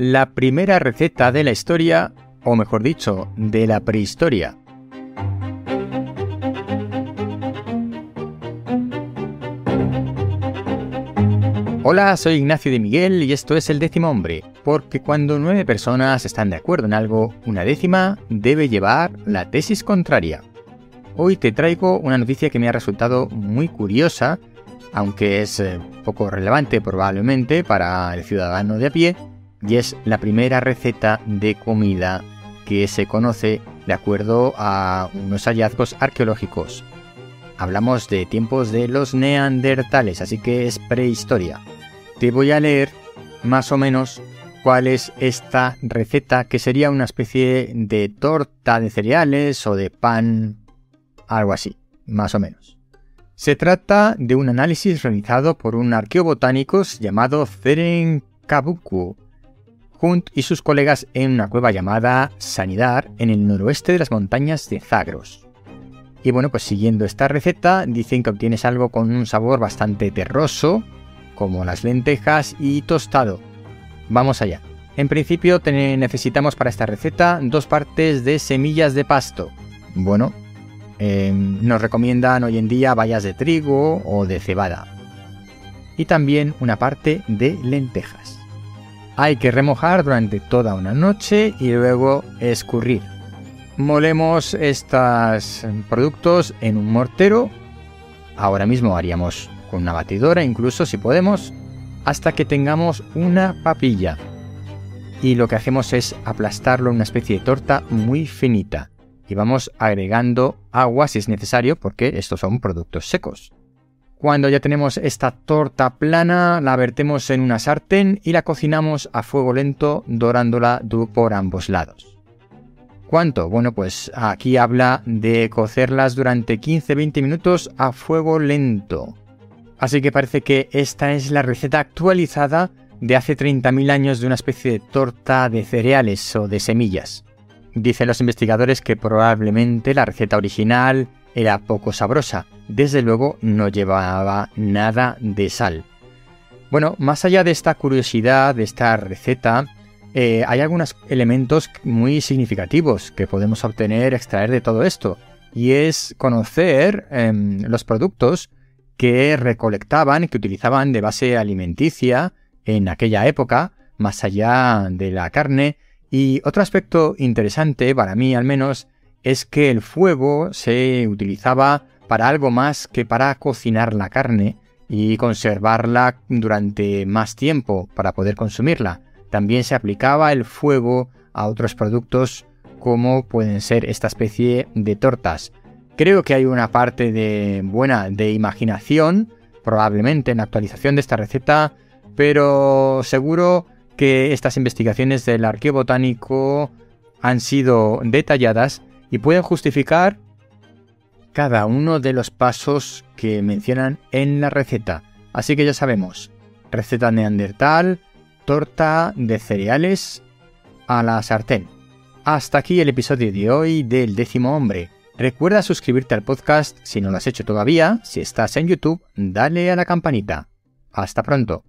la primera receta de la historia, o mejor dicho, de la prehistoria. Hola, soy Ignacio de Miguel y esto es el décimo hombre, porque cuando nueve personas están de acuerdo en algo, una décima debe llevar la tesis contraria. Hoy te traigo una noticia que me ha resultado muy curiosa, aunque es eh, poco relevante probablemente para el ciudadano de a pie, y es la primera receta de comida que se conoce de acuerdo a unos hallazgos arqueológicos. Hablamos de tiempos de los neandertales, así que es prehistoria. Te voy a leer más o menos cuál es esta receta, que sería una especie de torta de cereales o de pan, algo así, más o menos. Se trata de un análisis realizado por un arqueobotánico llamado Feren Kabuku, Hunt y sus colegas en una cueva llamada Sanidar en el noroeste de las montañas de Zagros. Y bueno, pues siguiendo esta receta, dicen que obtienes algo con un sabor bastante terroso, como las lentejas y tostado. Vamos allá. En principio necesitamos para esta receta dos partes de semillas de pasto. Bueno, em, nos recomiendan hoy en día bayas de trigo o de cebada. Y también una parte de lentejas. Hay que remojar durante toda una noche y luego escurrir molemos estos productos en un mortero. Ahora mismo haríamos con una batidora, incluso si podemos, hasta que tengamos una papilla. Y lo que hacemos es aplastarlo en una especie de torta muy finita. Y vamos agregando agua si es necesario, porque estos son productos secos. Cuando ya tenemos esta torta plana, la vertemos en una sartén y la cocinamos a fuego lento, dorándola por ambos lados. ¿Cuánto? Bueno, pues aquí habla de cocerlas durante 15-20 minutos a fuego lento. Así que parece que esta es la receta actualizada de hace 30.000 años de una especie de torta de cereales o de semillas. Dicen los investigadores que probablemente la receta original era poco sabrosa, desde luego no llevaba nada de sal. Bueno, más allá de esta curiosidad, de esta receta, eh, hay algunos elementos muy significativos que podemos obtener, extraer de todo esto, y es conocer em, los productos que recolectaban, que utilizaban de base alimenticia en aquella época, más allá de la carne. Y otro aspecto interesante, para mí al menos, es que el fuego se utilizaba para algo más que para cocinar la carne y conservarla durante más tiempo para poder consumirla. También se aplicaba el fuego a otros productos como pueden ser esta especie de tortas. Creo que hay una parte de buena de imaginación, probablemente en la actualización de esta receta, pero seguro que estas investigaciones del arqueo botánico han sido detalladas y pueden justificar cada uno de los pasos que mencionan en la receta. Así que ya sabemos, receta neandertal, torta de cereales a la sartén. Hasta aquí el episodio de hoy del décimo hombre. Recuerda suscribirte al podcast si no lo has hecho todavía. Si estás en YouTube, dale a la campanita. Hasta pronto.